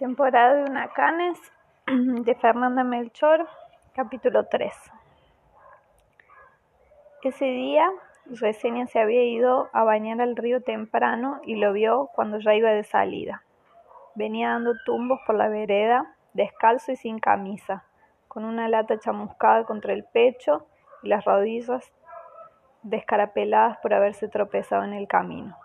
Temporada de huracanes de Fernanda Melchor, capítulo 3. Ese día, Reseña se había ido a bañar al río temprano y lo vio cuando ya iba de salida. Venía dando tumbos por la vereda, descalzo y sin camisa, con una lata chamuscada contra el pecho y las rodillas descarapeladas por haberse tropezado en el camino.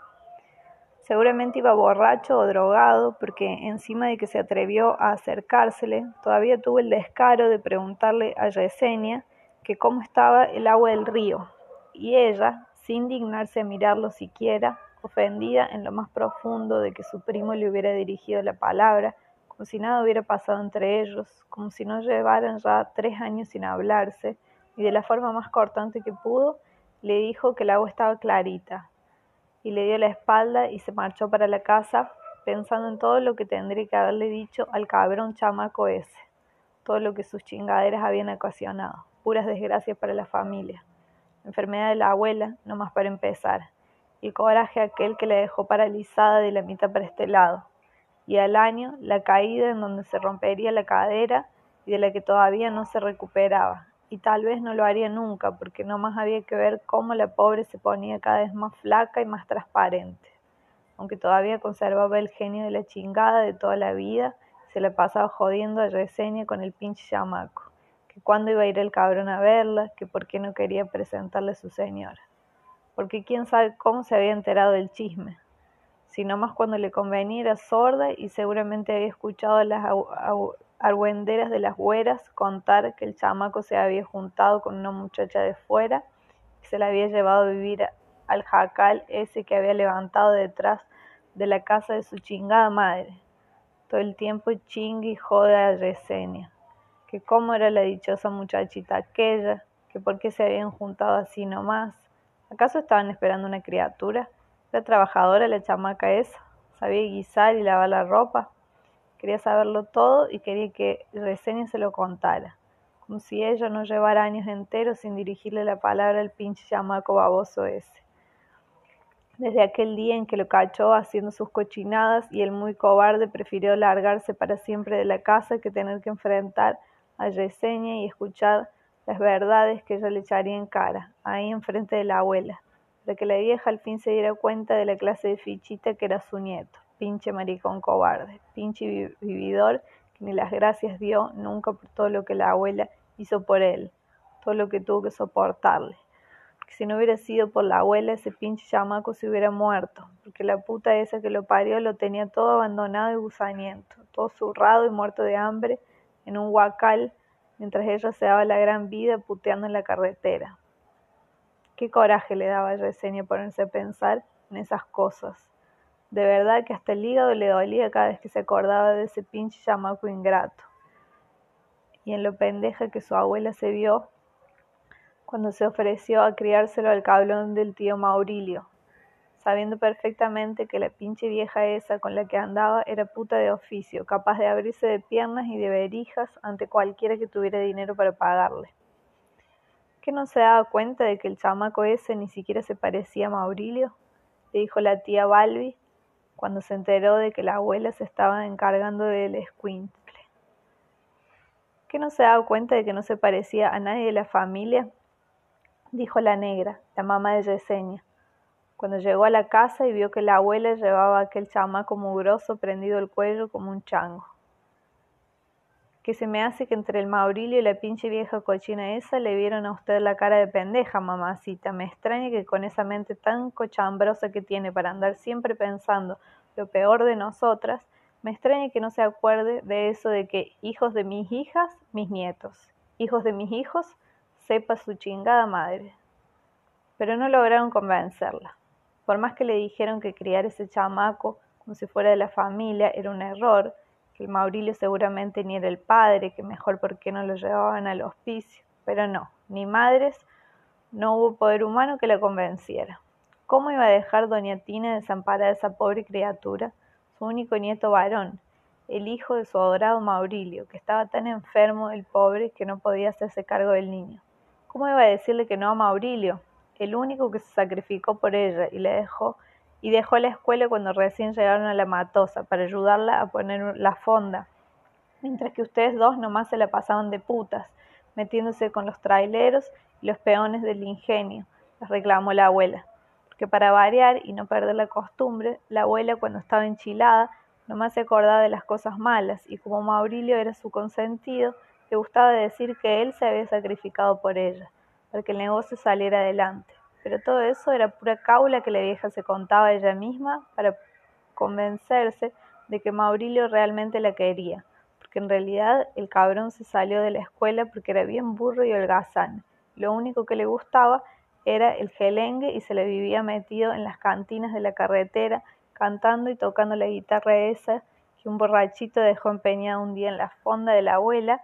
Seguramente iba borracho o drogado, porque encima de que se atrevió a acercársele, todavía tuvo el descaro de preguntarle a Yesenia que cómo estaba el agua del río, y ella, sin dignarse a mirarlo siquiera, ofendida en lo más profundo de que su primo le hubiera dirigido la palabra, como si nada hubiera pasado entre ellos, como si no llevaran ya tres años sin hablarse, y de la forma más cortante que pudo, le dijo que el agua estaba clarita, y le dio la espalda y se marchó para la casa pensando en todo lo que tendría que haberle dicho al cabrón chamaco ese, todo lo que sus chingaderas habían ocasionado, puras desgracias para la familia, enfermedad de la abuela, no más para empezar, y coraje aquel que le dejó paralizada de la mitad para este lado, y al año la caída en donde se rompería la cadera y de la que todavía no se recuperaba, y tal vez no lo haría nunca, porque no más había que ver cómo la pobre se ponía cada vez más flaca y más transparente. Aunque todavía conservaba el genio de la chingada de toda la vida, se la pasaba jodiendo a Yesenia con el pinche chamaco, que cuándo iba a ir el cabrón a verla, que por qué no quería presentarle a su señora. Porque quién sabe cómo se había enterado del chisme. Si no más cuando le convenía era sorda y seguramente había escuchado las argüenderas de las güeras contar que el chamaco se había juntado con una muchacha de fuera y se la había llevado a vivir al jacal ese que había levantado detrás de la casa de su chingada madre. Todo el tiempo chingue y jode a Yesenia, que cómo era la dichosa muchachita aquella, que por qué se habían juntado así nomás. ¿Acaso estaban esperando una criatura? ¿Era trabajadora la chamaca esa? ¿Sabía guisar y lavar la ropa? Quería saberlo todo y quería que Reseña se lo contara, como si ella no llevara años enteros sin dirigirle la palabra al pinche chamaco baboso ese. Desde aquel día en que lo cachó haciendo sus cochinadas y el muy cobarde prefirió largarse para siempre de la casa que tener que enfrentar a Reseña y escuchar las verdades que ella le echaría en cara, ahí enfrente de la abuela, para que la vieja al fin se diera cuenta de la clase de fichita que era su nieto pinche maricón cobarde, pinche vividor que ni las gracias dio nunca por todo lo que la abuela hizo por él, todo lo que tuvo que soportarle. Porque si no hubiera sido por la abuela, ese pinche chamaco se hubiera muerto, porque la puta esa que lo parió lo tenía todo abandonado y gusaniento, todo zurrado y muerto de hambre en un huacal, mientras ella se daba la gran vida puteando en la carretera. Qué coraje le daba a Yesenia ponerse a pensar en esas cosas de verdad que hasta el hígado le dolía cada vez que se acordaba de ese pinche chamaco ingrato. Y en lo pendeja que su abuela se vio cuando se ofreció a criárselo al cablón del tío Maurilio, sabiendo perfectamente que la pinche vieja esa con la que andaba era puta de oficio, capaz de abrirse de piernas y de verijas ante cualquiera que tuviera dinero para pagarle. ¿Que no se daba cuenta de que el chamaco ese ni siquiera se parecía a Maurilio? le dijo la tía Balbi, cuando se enteró de que la abuela se estaba encargando del escuincle. ¿Que no se daba cuenta de que no se parecía a nadie de la familia? dijo la negra, la mamá de Yesenia, cuando llegó a la casa y vio que la abuela llevaba aquel chamaco mugroso prendido el cuello como un chango. Que se me hace que entre el Maurilio y la pinche vieja cochina esa le vieron a usted la cara de pendeja, mamacita. Me extraña que con esa mente tan cochambrosa que tiene para andar siempre pensando lo peor de nosotras, me extraña que no se acuerde de eso de que hijos de mis hijas, mis nietos, hijos de mis hijos, sepa su chingada madre. Pero no lograron convencerla. Por más que le dijeron que criar ese chamaco como si fuera de la familia era un error, que Maurilio seguramente ni era el padre, que mejor porque no lo llevaban al hospicio. Pero no, ni madres, no hubo poder humano que la convenciera. ¿Cómo iba a dejar doña Tina desamparada a esa pobre criatura, su único nieto varón, el hijo de su adorado Maurilio, que estaba tan enfermo el pobre que no podía hacerse cargo del niño? ¿Cómo iba a decirle que no a Maurilio, el único que se sacrificó por ella y le dejó y dejó la escuela cuando recién llegaron a la matosa para ayudarla a poner la fonda, mientras que ustedes dos nomás se la pasaban de putas, metiéndose con los traileros y los peones del ingenio, les reclamó la abuela, porque para variar y no perder la costumbre, la abuela cuando estaba enchilada nomás se acordaba de las cosas malas y como Maurilio era su consentido, le gustaba decir que él se había sacrificado por ella, para que el negocio saliera adelante. Pero todo eso era pura caula que la vieja se contaba ella misma para convencerse de que Maurilio realmente la quería, porque en realidad el cabrón se salió de la escuela porque era bien burro y holgazán. Lo único que le gustaba era el gelengue y se le vivía metido en las cantinas de la carretera, cantando y tocando la guitarra esa que un borrachito dejó empeñada un día en la fonda de la abuela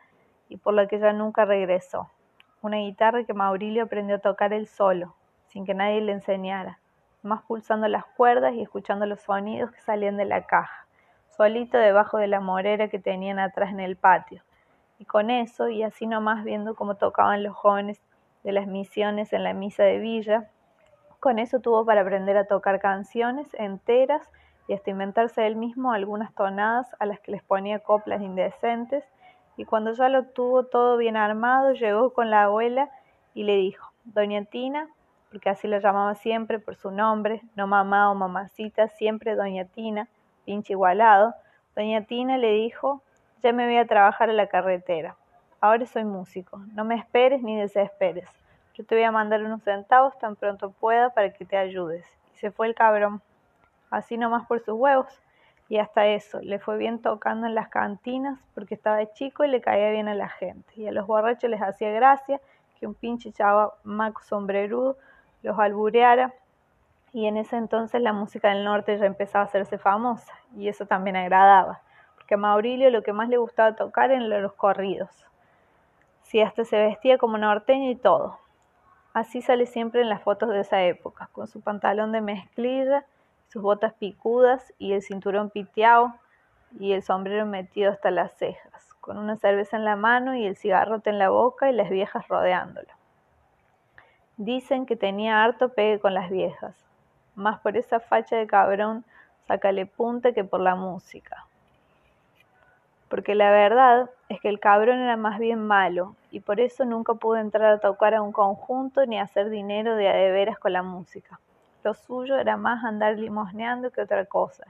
y por la que ya nunca regresó. Una guitarra que Maurilio aprendió a tocar él solo, sin que nadie le enseñara, más pulsando las cuerdas y escuchando los sonidos que salían de la caja, solito debajo de la morera que tenían atrás en el patio. Y con eso, y así nomás viendo cómo tocaban los jóvenes de las misiones en la misa de Villa, con eso tuvo para aprender a tocar canciones enteras y hasta inventarse él mismo algunas tonadas a las que les ponía coplas indecentes y cuando ya lo tuvo todo bien armado, llegó con la abuela y le dijo, Doña Tina, porque así la llamaba siempre por su nombre, no mamá o mamacita, siempre Doña Tina, pinche igualado, Doña Tina le dijo, ya me voy a trabajar a la carretera, ahora soy músico, no me esperes ni desesperes, yo te voy a mandar unos centavos tan pronto pueda para que te ayudes. Y se fue el cabrón, así nomás por sus huevos. Y hasta eso, le fue bien tocando en las cantinas porque estaba chico y le caía bien a la gente. Y a los borrachos les hacía gracia que un pinche chavo maco sombrerudo los albureara. Y en ese entonces la música del norte ya empezaba a hacerse famosa. Y eso también agradaba. Porque a Maurilio lo que más le gustaba tocar eran los corridos. Si hasta se vestía como norteño y todo. Así sale siempre en las fotos de esa época, con su pantalón de mezclilla sus botas picudas y el cinturón piteado y el sombrero metido hasta las cejas, con una cerveza en la mano y el cigarrote en la boca y las viejas rodeándolo. Dicen que tenía harto pegue con las viejas, más por esa facha de cabrón sácale punta que por la música. Porque la verdad es que el cabrón era más bien malo y por eso nunca pudo entrar a tocar a un conjunto ni hacer dinero de a de veras con la música. Lo suyo era más andar limosneando que otra cosa.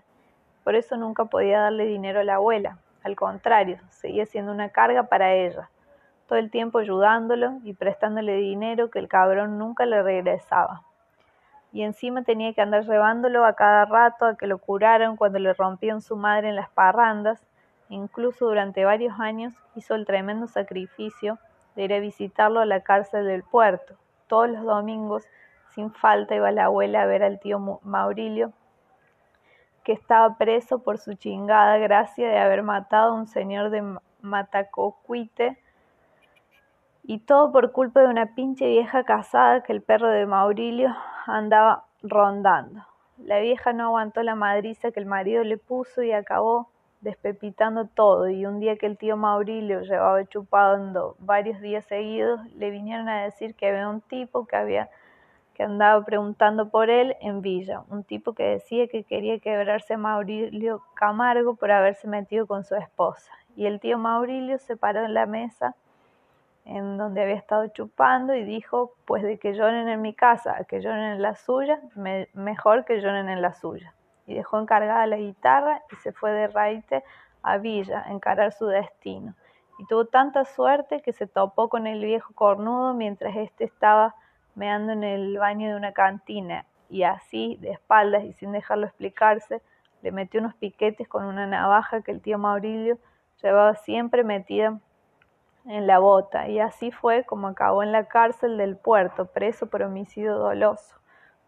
Por eso nunca podía darle dinero a la abuela. Al contrario, seguía siendo una carga para ella. Todo el tiempo ayudándolo y prestándole dinero que el cabrón nunca le regresaba. Y encima tenía que andar llevándolo a cada rato a que lo curaran cuando le rompían su madre en las parrandas. Incluso durante varios años hizo el tremendo sacrificio de ir a visitarlo a la cárcel del puerto, todos los domingos sin falta iba la abuela a ver al tío Maurilio, que estaba preso por su chingada gracia de haber matado a un señor de Matacocuite, y todo por culpa de una pinche vieja casada que el perro de Maurilio andaba rondando. La vieja no aguantó la madriza que el marido le puso y acabó despepitando todo, y un día que el tío Maurilio llevaba chupando varios días seguidos, le vinieron a decir que había un tipo que había que andaba preguntando por él en Villa, un tipo que decía que quería quebrarse a Maurilio Camargo por haberse metido con su esposa. Y el tío Maurilio se paró en la mesa en donde había estado chupando y dijo, pues de que lloren en mi casa que lloren en la suya, mejor que lloren en la suya. Y dejó encargada la guitarra y se fue de raite a Villa a encarar su destino. Y tuvo tanta suerte que se topó con el viejo cornudo mientras éste estaba meando en el baño de una cantina y así, de espaldas y sin dejarlo explicarse, le metió unos piquetes con una navaja que el tío Maurilio llevaba siempre metida en la bota y así fue como acabó en la cárcel del puerto, preso por homicidio doloso.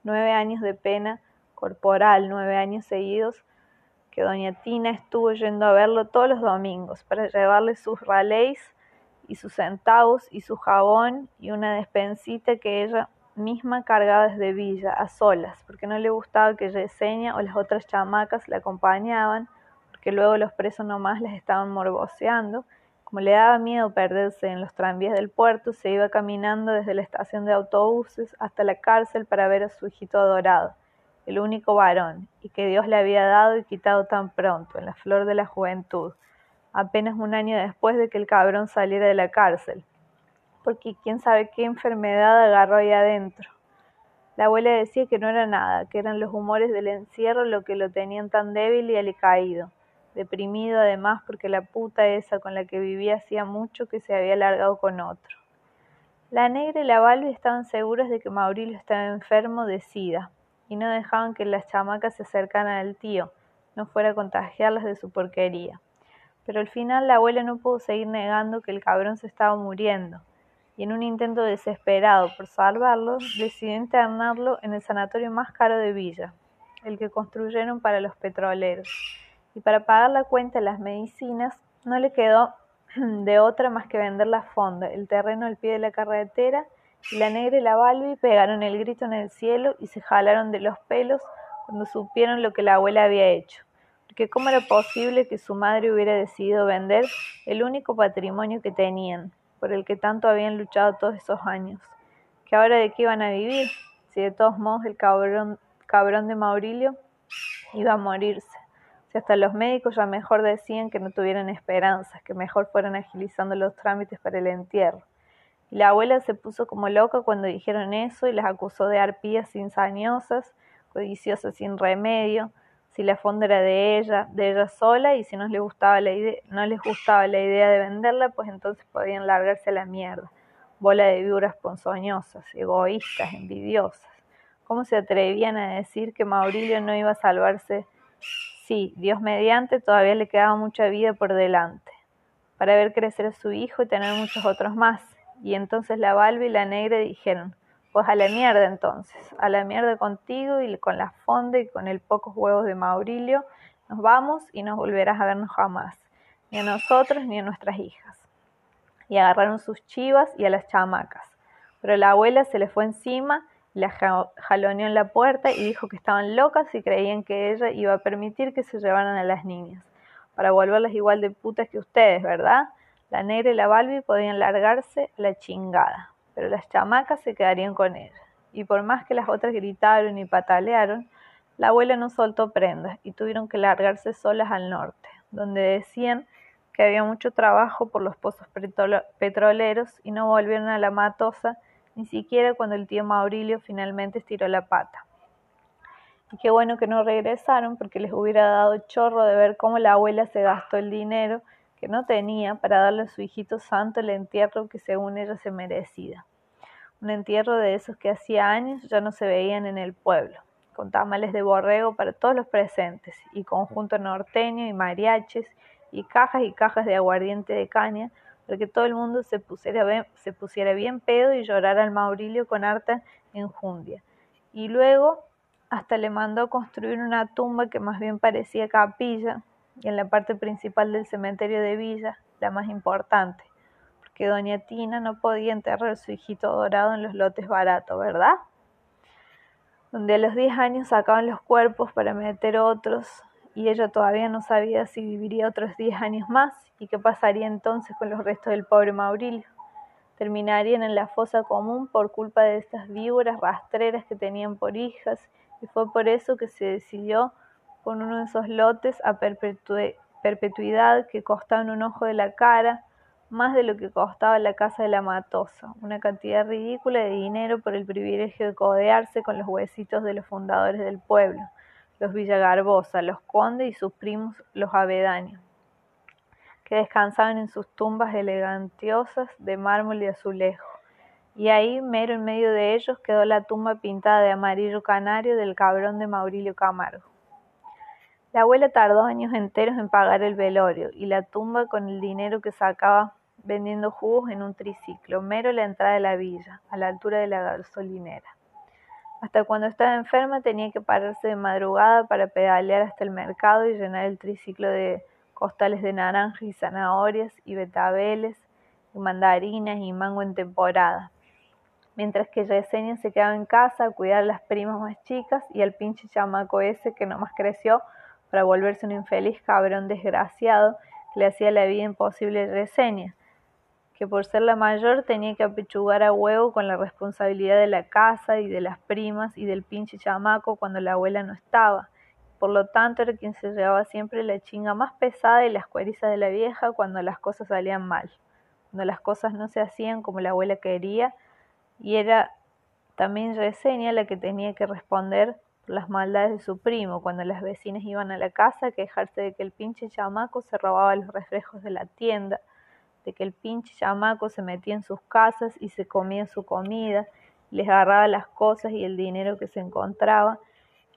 Nueve años de pena corporal, nueve años seguidos que doña Tina estuvo yendo a verlo todos los domingos para llevarle sus raleis y sus centavos y su jabón y una despensita que ella misma cargaba desde Villa, a solas, porque no le gustaba que Yesenia o las otras chamacas la acompañaban, porque luego los presos nomás les estaban morboseando. Como le daba miedo perderse en los tranvías del puerto, se iba caminando desde la estación de autobuses hasta la cárcel para ver a su hijito adorado. el único varón, y que Dios le había dado y quitado tan pronto, en la flor de la juventud, apenas un año después de que el cabrón saliera de la cárcel, porque quién sabe qué enfermedad agarró ahí adentro. La abuela decía que no era nada, que eran los humores del encierro lo que lo tenían tan débil y alicaído, deprimido además porque la puta esa con la que vivía hacía mucho que se había largado con otro. La negra y la Balbi estaban seguras de que Maurilio estaba enfermo de sida y no dejaban que las chamacas se acercaran al tío, no fuera a contagiarlas de su porquería. Pero al final la abuela no pudo seguir negando que el cabrón se estaba muriendo, y en un intento desesperado por salvarlo, decidió internarlo en el sanatorio más caro de Villa, el que construyeron para los petroleros. Y para pagar la cuenta de las medicinas, no le quedó de otra más que vender la fonda, el terreno al pie de la carretera, y la negra y la Balbi pegaron el grito en el cielo y se jalaron de los pelos cuando supieron lo que la abuela había hecho. Porque cómo era posible que su madre hubiera decidido vender el único patrimonio que tenían, por el que tanto habían luchado todos esos años. Que ahora de qué iban a vivir, si de todos modos el cabrón, cabrón de Maurilio iba a morirse. Si hasta los médicos ya mejor decían que no tuvieran esperanzas, que mejor fueran agilizando los trámites para el entierro. La abuela se puso como loca cuando dijeron eso y las acusó de arpías insaniosas, codiciosas sin remedio, si la fonda era de ella, de ella sola, y si no les gustaba la idea, no les gustaba la idea de venderla, pues entonces podían largarse a la mierda. Bola de víboras ponzoñosas, egoístas, envidiosas. ¿Cómo se atrevían a decir que Maurilio no iba a salvarse? Sí, Dios mediante, todavía le quedaba mucha vida por delante, para ver crecer a su hijo y tener muchos otros más. Y entonces la Balbi y la Negra dijeron, pues a la mierda entonces, a la mierda contigo y con la fonda y con el pocos huevos de Maurilio, nos vamos y no volverás a vernos jamás, ni a nosotros ni a nuestras hijas. Y agarraron sus chivas y a las chamacas. Pero la abuela se le fue encima, la jaloneó en la puerta y dijo que estaban locas y creían que ella iba a permitir que se llevaran a las niñas, para volverlas igual de putas que ustedes, ¿verdad? La negra y la Balbi podían largarse la chingada pero las chamacas se quedarían con ella. Y por más que las otras gritaron y patalearon, la abuela no soltó prendas y tuvieron que largarse solas al norte, donde decían que había mucho trabajo por los pozos petroleros y no volvieron a la matosa ni siquiera cuando el tío Maurilio finalmente estiró la pata. Y qué bueno que no regresaron porque les hubiera dado chorro de ver cómo la abuela se gastó el dinero que no tenía para darle a su hijito santo el entierro que según ella se merecía. Un entierro de esos que hacía años ya no se veían en el pueblo, con tamales de borrego para todos los presentes, y conjunto norteño y mariaches, y cajas y cajas de aguardiente de caña, para que todo el mundo se pusiera, bien, se pusiera bien pedo y llorara al Maurilio con harta enjundia. Y luego hasta le mandó construir una tumba que más bien parecía capilla, y en la parte principal del cementerio de Villa, la más importante, porque doña Tina no podía enterrar a su hijito dorado en los lotes baratos, ¿verdad? Donde a los 10 años sacaban los cuerpos para meter otros y ella todavía no sabía si viviría otros 10 años más y qué pasaría entonces con los restos del pobre Maurilio. Terminarían en la fosa común por culpa de estas víboras rastreras que tenían por hijas y fue por eso que se decidió con uno de esos lotes a perpetuidad que costaban un ojo de la cara, más de lo que costaba la casa de la Matosa, una cantidad ridícula de dinero por el privilegio de codearse con los huesitos de los fundadores del pueblo, los Villagarbosa, los Conde y sus primos los Avedaños, que descansaban en sus tumbas elegantiosas de mármol y azulejo. Y ahí, mero en medio de ellos, quedó la tumba pintada de amarillo canario del cabrón de Maurilio Camargo. La abuela tardó años enteros en pagar el velorio y la tumba con el dinero que sacaba vendiendo jugos en un triciclo, mero la entrada de la villa, a la altura de la gasolinera. Hasta cuando estaba enferma tenía que pararse de madrugada para pedalear hasta el mercado y llenar el triciclo de costales de naranjas y zanahorias y betabeles y mandarinas y mango en temporada. Mientras que Yesenia se quedaba en casa a cuidar a las primas más chicas y al pinche chamaco ese que nomás creció para volverse un infeliz cabrón desgraciado que le hacía la vida imposible a Yesenia, que por ser la mayor tenía que apechugar a huevo con la responsabilidad de la casa y de las primas y del pinche chamaco cuando la abuela no estaba. Por lo tanto era quien se llevaba siempre la chinga más pesada y las cuerizas de la vieja cuando las cosas salían mal, cuando las cosas no se hacían como la abuela quería y era también Reseña la que tenía que responder por las maldades de su primo cuando las vecinas iban a la casa a quejarse de que el pinche chamaco se robaba los reflejos de la tienda de que el pinche chamaco se metía en sus casas y se comía su comida, les agarraba las cosas y el dinero que se encontraba,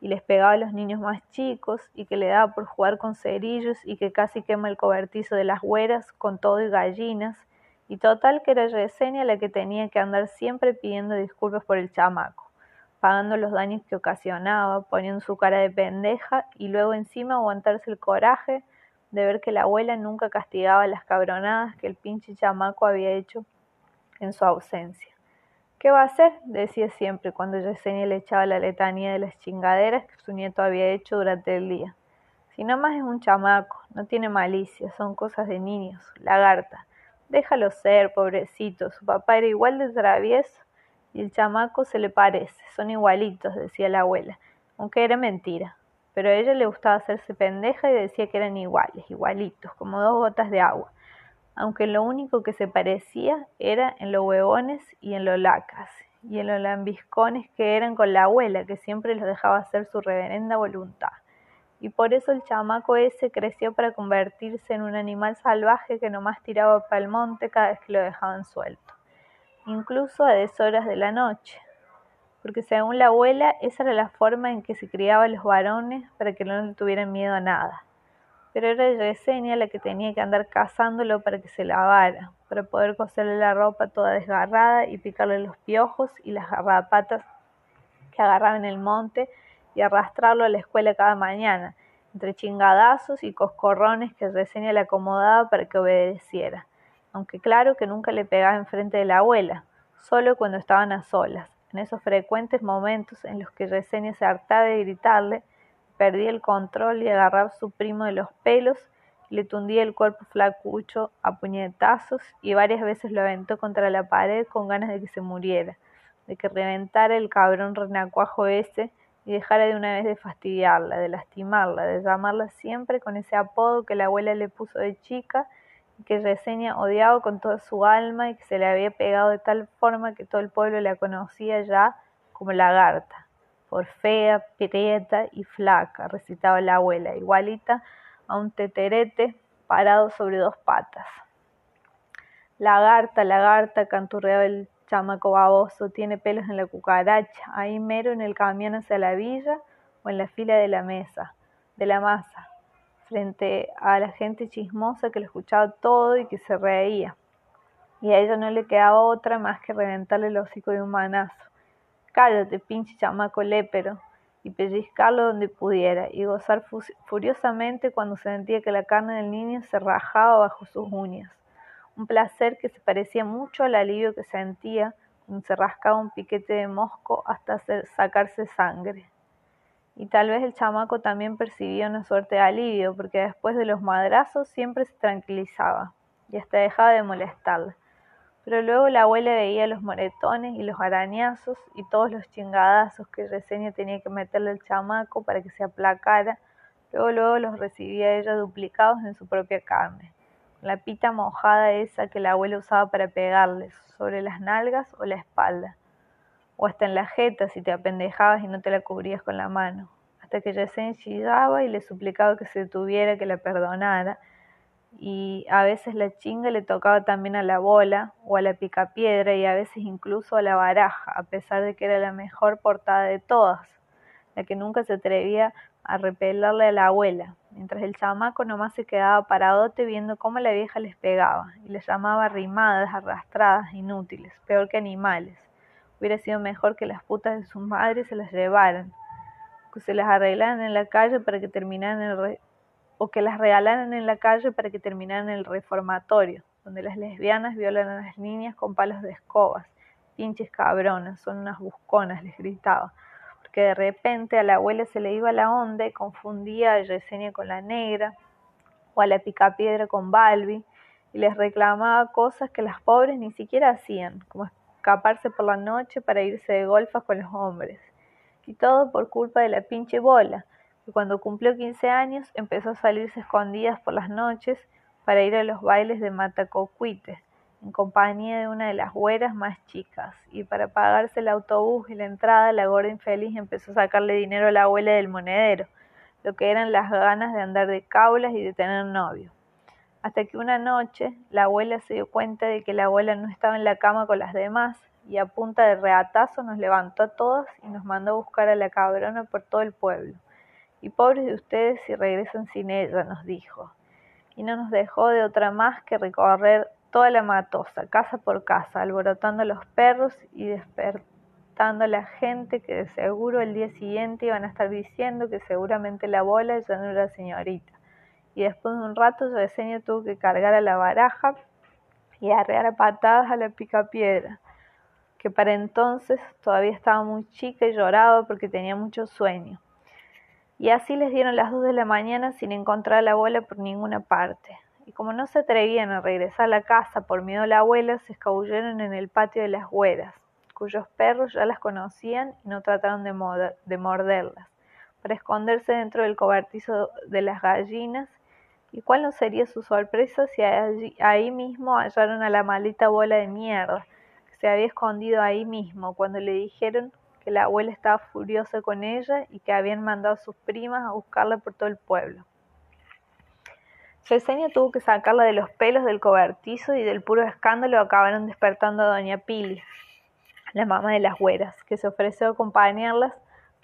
y les pegaba a los niños más chicos, y que le daba por jugar con cerillos, y que casi quema el cobertizo de las güeras con todo y gallinas, y total que era Yesenia la que tenía que andar siempre pidiendo disculpas por el chamaco, pagando los daños que ocasionaba, poniendo su cara de pendeja, y luego encima aguantarse el coraje, de ver que la abuela nunca castigaba las cabronadas que el pinche chamaco había hecho en su ausencia. ¿Qué va a hacer? decía siempre cuando Yesenia le echaba la letanía de las chingaderas que su nieto había hecho durante el día. Si no más es un chamaco, no tiene malicia, son cosas de niños, lagarta. Déjalo ser, pobrecito, su papá era igual de travieso y el chamaco se le parece, son igualitos, decía la abuela, aunque era mentira pero a ella le gustaba hacerse pendeja y decía que eran iguales, igualitos, como dos gotas de agua, aunque lo único que se parecía era en los huevones y en los lacas, y en los lambiscones que eran con la abuela, que siempre los dejaba hacer su reverenda voluntad. Y por eso el chamaco ese creció para convertirse en un animal salvaje que nomás tiraba para el monte cada vez que lo dejaban suelto, incluso a deshoras de la noche, porque según la abuela esa era la forma en que se criaban los varones para que no le tuvieran miedo a nada. Pero era Yesenia la que tenía que andar cazándolo para que se lavara, para poder coserle la ropa toda desgarrada y picarle los piojos y las garrapatas que agarraba en el monte y arrastrarlo a la escuela cada mañana, entre chingadazos y coscorrones que Yesenia le acomodaba para que obedeciera, aunque claro que nunca le pegaba enfrente de la abuela, solo cuando estaban a solas en esos frecuentes momentos en los que Reseña se hartaba de gritarle, perdía el control y agarraba a su primo de los pelos, le tundía el cuerpo flacucho a puñetazos y varias veces lo aventó contra la pared con ganas de que se muriera, de que reventara el cabrón renacuajo ese y dejara de una vez de fastidiarla, de lastimarla, de llamarla siempre con ese apodo que la abuela le puso de chica que Reseña odiaba con toda su alma y que se le había pegado de tal forma que todo el pueblo la conocía ya como lagarta, por fea, prieta y flaca, recitaba la abuela, igualita a un teterete parado sobre dos patas. Lagarta, lagarta, canturreaba el chamaco baboso, tiene pelos en la cucaracha, ahí mero en el camión hacia la villa o en la fila de la mesa, de la masa, frente a la gente chismosa que lo escuchaba todo y que se reía. Y a ella no le quedaba otra más que reventarle el hocico de un manazo. Cállate, pinche chamaco lépero, y pellizcarlo donde pudiera, y gozar furiosamente cuando sentía que la carne del niño se rajaba bajo sus uñas. Un placer que se parecía mucho al alivio que sentía cuando se rascaba un piquete de mosco hasta hacer, sacarse sangre y tal vez el chamaco también percibía una suerte de alivio, porque después de los madrazos siempre se tranquilizaba y hasta dejaba de molestarla. Pero luego la abuela veía los moretones y los arañazos y todos los chingadazos que Reseña tenía que meterle al chamaco para que se aplacara. Luego, luego los recibía ella duplicados en su propia carne. La pita mojada esa que la abuela usaba para pegarles, sobre las nalgas o la espalda o hasta en la jeta si te apendejabas y no te la cubrías con la mano, hasta que Yesenia chillaba y le suplicaba que se detuviera, que la perdonara, y a veces la chinga le tocaba también a la bola o a la picapiedra y a veces incluso a la baraja, a pesar de que era la mejor portada de todas, la que nunca se atrevía a repelarle a la abuela, mientras el chamaco nomás se quedaba paradote viendo cómo la vieja les pegaba y les llamaba rimadas, arrastradas, inútiles, peor que animales. Hubiera sido mejor que las putas de sus madres se las llevaran, que se las arreglaran en la calle para que terminaran el o que las regalaran en la calle para que terminaran el reformatorio, donde las lesbianas violan a las niñas con palos de escobas. Pinches cabronas, son unas busconas, les gritaba, porque de repente a la abuela se le iba la onda y confundía a Yesenia con la negra, o a la picapiedra con Balbi, y les reclamaba cosas que las pobres ni siquiera hacían, como escaparse por la noche para irse de golfas con los hombres. Y todo por culpa de la pinche bola, que cuando cumplió 15 años empezó a salirse escondidas por las noches para ir a los bailes de Matacocuite, en compañía de una de las güeras más chicas, y para pagarse el autobús y la entrada, la gorda infeliz empezó a sacarle dinero a la abuela del monedero, lo que eran las ganas de andar de caulas y de tener novio. Hasta que una noche la abuela se dio cuenta de que la abuela no estaba en la cama con las demás, y a punta de reatazo nos levantó a todos y nos mandó a buscar a la cabrona por todo el pueblo. Y pobres de ustedes si regresan sin ella, nos dijo. Y no nos dejó de otra más que recorrer toda la matosa, casa por casa, alborotando a los perros y despertando a la gente que de seguro el día siguiente iban a estar diciendo que seguramente la bola ya no era señorita. Y después de un rato Yesenia tuvo que cargar a la baraja y arrear a patadas a la picapiedra, que para entonces todavía estaba muy chica y lloraba porque tenía mucho sueño. Y así les dieron las dos de la mañana sin encontrar la bola por ninguna parte y como no se atrevían a regresar a la casa por miedo a la abuela, se escabulleron en el patio de las güeras, cuyos perros ya las conocían y no trataron de, morderlas, para esconderse dentro del cobertizo de las gallinas, y cuál no sería su sorpresa si ahí mismo hallaron a la maldita bola de mierda, que se había escondido ahí mismo, cuando le dijeron que la abuela estaba furiosa con ella y que habían mandado a sus primas a buscarla por todo el pueblo. Yesenia tuvo que sacarla de los pelos del cobertizo y del puro escándalo acabaron despertando a doña Pili, la mamá de las güeras, que se ofreció a acompañarlas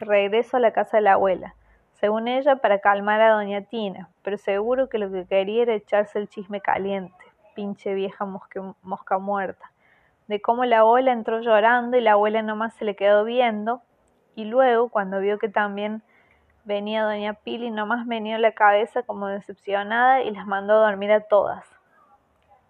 de regreso a la casa de la abuela, según ella para calmar a doña Tina, pero seguro que lo que quería era echarse el chisme caliente, pinche vieja mosca muerta, de cómo la abuela entró llorando y la abuela nomás se le quedó viendo, y luego, cuando vio que también Venía doña Pili, nomás meneó la cabeza como decepcionada y las mandó a dormir a todas.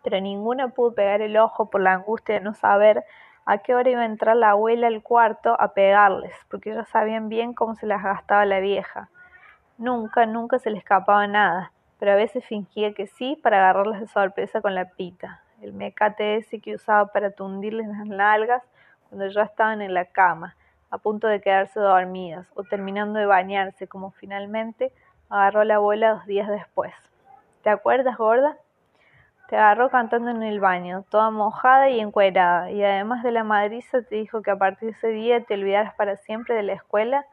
Pero ninguna pudo pegar el ojo por la angustia de no saber a qué hora iba a entrar la abuela al cuarto a pegarles, porque ellas sabían bien cómo se las gastaba la vieja. Nunca, nunca se le escapaba nada, pero a veces fingía que sí para agarrarlas de sorpresa con la pita, el mecate ese que usaba para tundirles las nalgas cuando ya estaban en la cama, a punto de quedarse dormidas o terminando de bañarse, como finalmente agarró la abuela dos días después. ¿Te acuerdas, gorda? Te agarró cantando en el baño, toda mojada y encuerada, y además de la madriza te dijo que a partir de ese día te olvidaras para siempre de la escuela,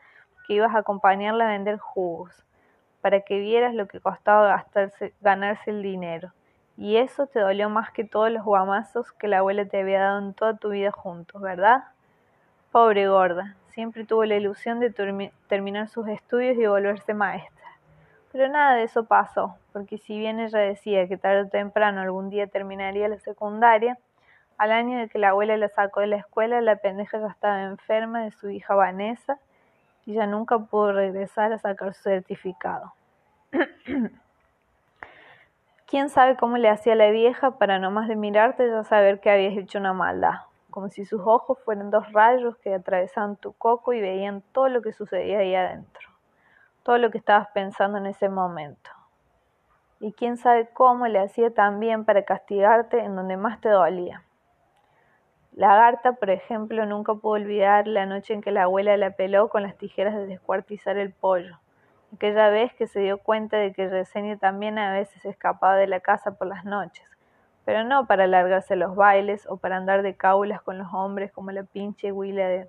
que ibas a acompañarla a vender jugos, para que vieras lo que costaba gastarse, ganarse el dinero. Y eso te dolió más que todos los guamazos que la abuela te había dado en toda tu vida juntos, ¿verdad? Pobre gorda, siempre tuvo la ilusión de terminar sus estudios y volverse maestra. Pero nada de eso pasó, porque si bien ella decía que tarde o temprano algún día terminaría la secundaria, al año de que la abuela la sacó de la escuela, la pendeja ya estaba enferma de su hija Vanessa y ya nunca pudo regresar a sacar su certificado. ¿Quién sabe cómo le hacía la vieja para no más de mirarte ya saber que habías hecho una maldad? como si sus ojos fueran dos rayos que atravesaban tu coco y veían todo lo que sucedía ahí adentro, todo lo que estabas pensando en ese momento. Y quién sabe cómo le hacía también para castigarte en donde más te dolía. Lagarta, por ejemplo, nunca pudo olvidar la noche en que la abuela la peló con las tijeras de descuartizar el pollo. Aquella vez que se dio cuenta de que Yesenia también a veces escapaba de la casa por las noches pero no para largarse los bailes o para andar de caulas con los hombres como la pinche huila de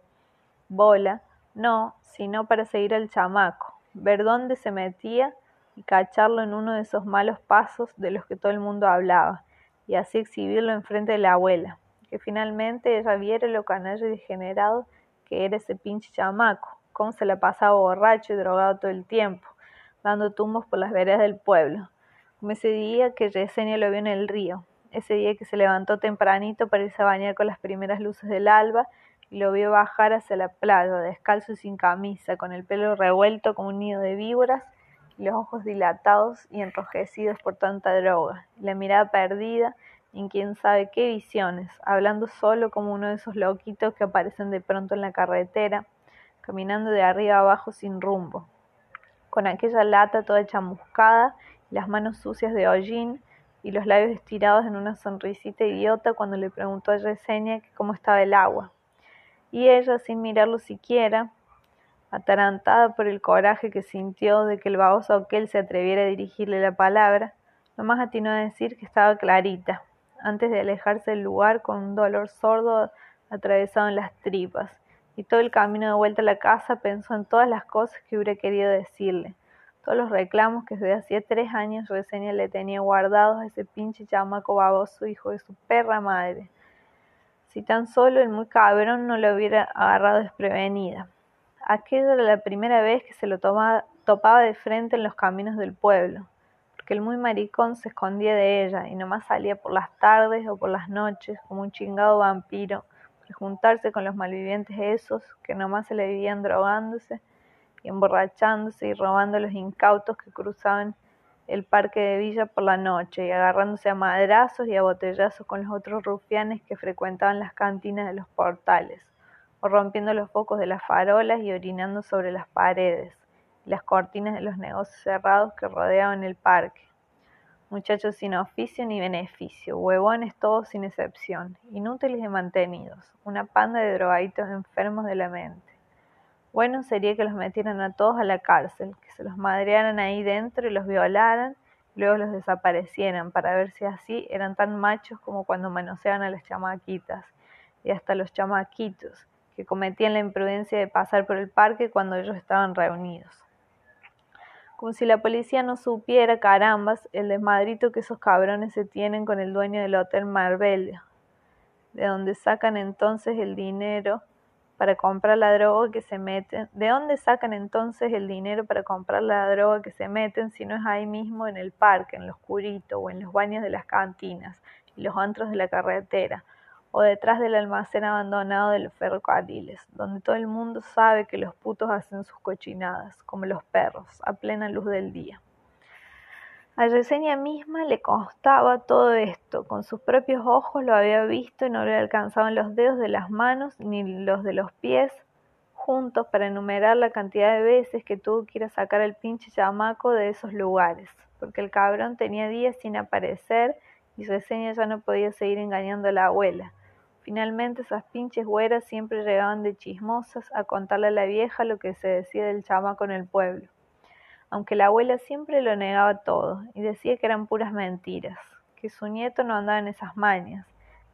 bola, no, sino para seguir al chamaco, ver dónde se metía y cacharlo en uno de esos malos pasos de los que todo el mundo hablaba, y así exhibirlo enfrente de la abuela, que finalmente ella viera lo canalla y degenerado que era ese pinche chamaco, cómo se la pasaba borracho y drogado todo el tiempo, dando tumbos por las veredas del pueblo, como ese día que Yesenia lo vio en el río, ese día que se levantó tempranito para irse a bañar con las primeras luces del alba y lo vio bajar hacia la playa, descalzo y sin camisa, con el pelo revuelto como un nido de víboras y los ojos dilatados y enrojecidos por tanta droga, y la mirada perdida en quién sabe qué visiones, hablando solo como uno de esos loquitos que aparecen de pronto en la carretera, caminando de arriba abajo sin rumbo, con aquella lata toda chamuscada las manos sucias de hollín, y los labios estirados en una sonrisita idiota cuando le preguntó a Yesenia cómo estaba el agua. Y ella, sin mirarlo siquiera, atarantada por el coraje que sintió de que el baboso aquel se atreviera a dirigirle la palabra, nomás atinó a decir que estaba clarita, antes de alejarse del lugar con un dolor sordo atravesado en las tripas, y todo el camino de vuelta a la casa pensó en todas las cosas que hubiera querido decirle, todos los reclamos que desde hacía tres años Reseña le tenía guardados a ese pinche chamaco baboso hijo de su perra madre. Si tan solo el muy cabrón no lo hubiera agarrado desprevenida. Aquella era la primera vez que se lo topaba de frente en los caminos del pueblo, porque el muy maricón se escondía de ella y nomás salía por las tardes o por las noches como un chingado vampiro para juntarse con los malvivientes esos que nomás se le vivían drogándose y emborrachándose y robando los incautos que cruzaban el parque de Villa por la noche y agarrándose a madrazos y a botellazos con los otros rufianes que frecuentaban las cantinas de los portales o rompiendo los focos de las farolas y orinando sobre las paredes las cortinas de los negocios cerrados que rodeaban el parque. Muchachos sin oficio ni beneficio, huevones todos sin excepción, inútiles y mantenidos, una panda de drogaditos enfermos de la mente. Bueno sería que los metieran a todos a la cárcel, que se los madrearan ahí dentro y los violaran, y luego los desaparecieran, para ver si así eran tan machos como cuando manoseaban a las chamaquitas, y hasta los chamaquitos, que cometían la imprudencia de pasar por el parque cuando ellos estaban reunidos. Como si la policía no supiera, carambas, el desmadrito que esos cabrones se tienen con el dueño del Hotel Marbella, de donde sacan entonces el dinero para comprar la droga que se meten. ¿De dónde sacan entonces el dinero para comprar la droga que se meten si no es ahí mismo en el parque, en los curitos o en los baños de las cantinas y los antros de la carretera? O detrás del almacén abandonado de los ferrocarriles, donde todo el mundo sabe que los putos hacen sus cochinadas, como los perros, a plena luz del día. A Yesenia misma le constaba todo esto, con sus propios ojos lo había visto y no le alcanzaban los dedos de las manos ni los de los pies juntos para enumerar la cantidad de veces que tuvo que ir a sacar el pinche chamaco de esos lugares, porque el cabrón tenía días sin aparecer y Yesenia ya no podía seguir engañando a la abuela Finalmente esas pinches güeras siempre llegaban de chismosas a contarle a la vieja lo que se decía del chamaco en el pueblo, aunque la abuela siempre lo negaba todo y decía que eran puras mentiras, que su nieto no andaba en esas mañas,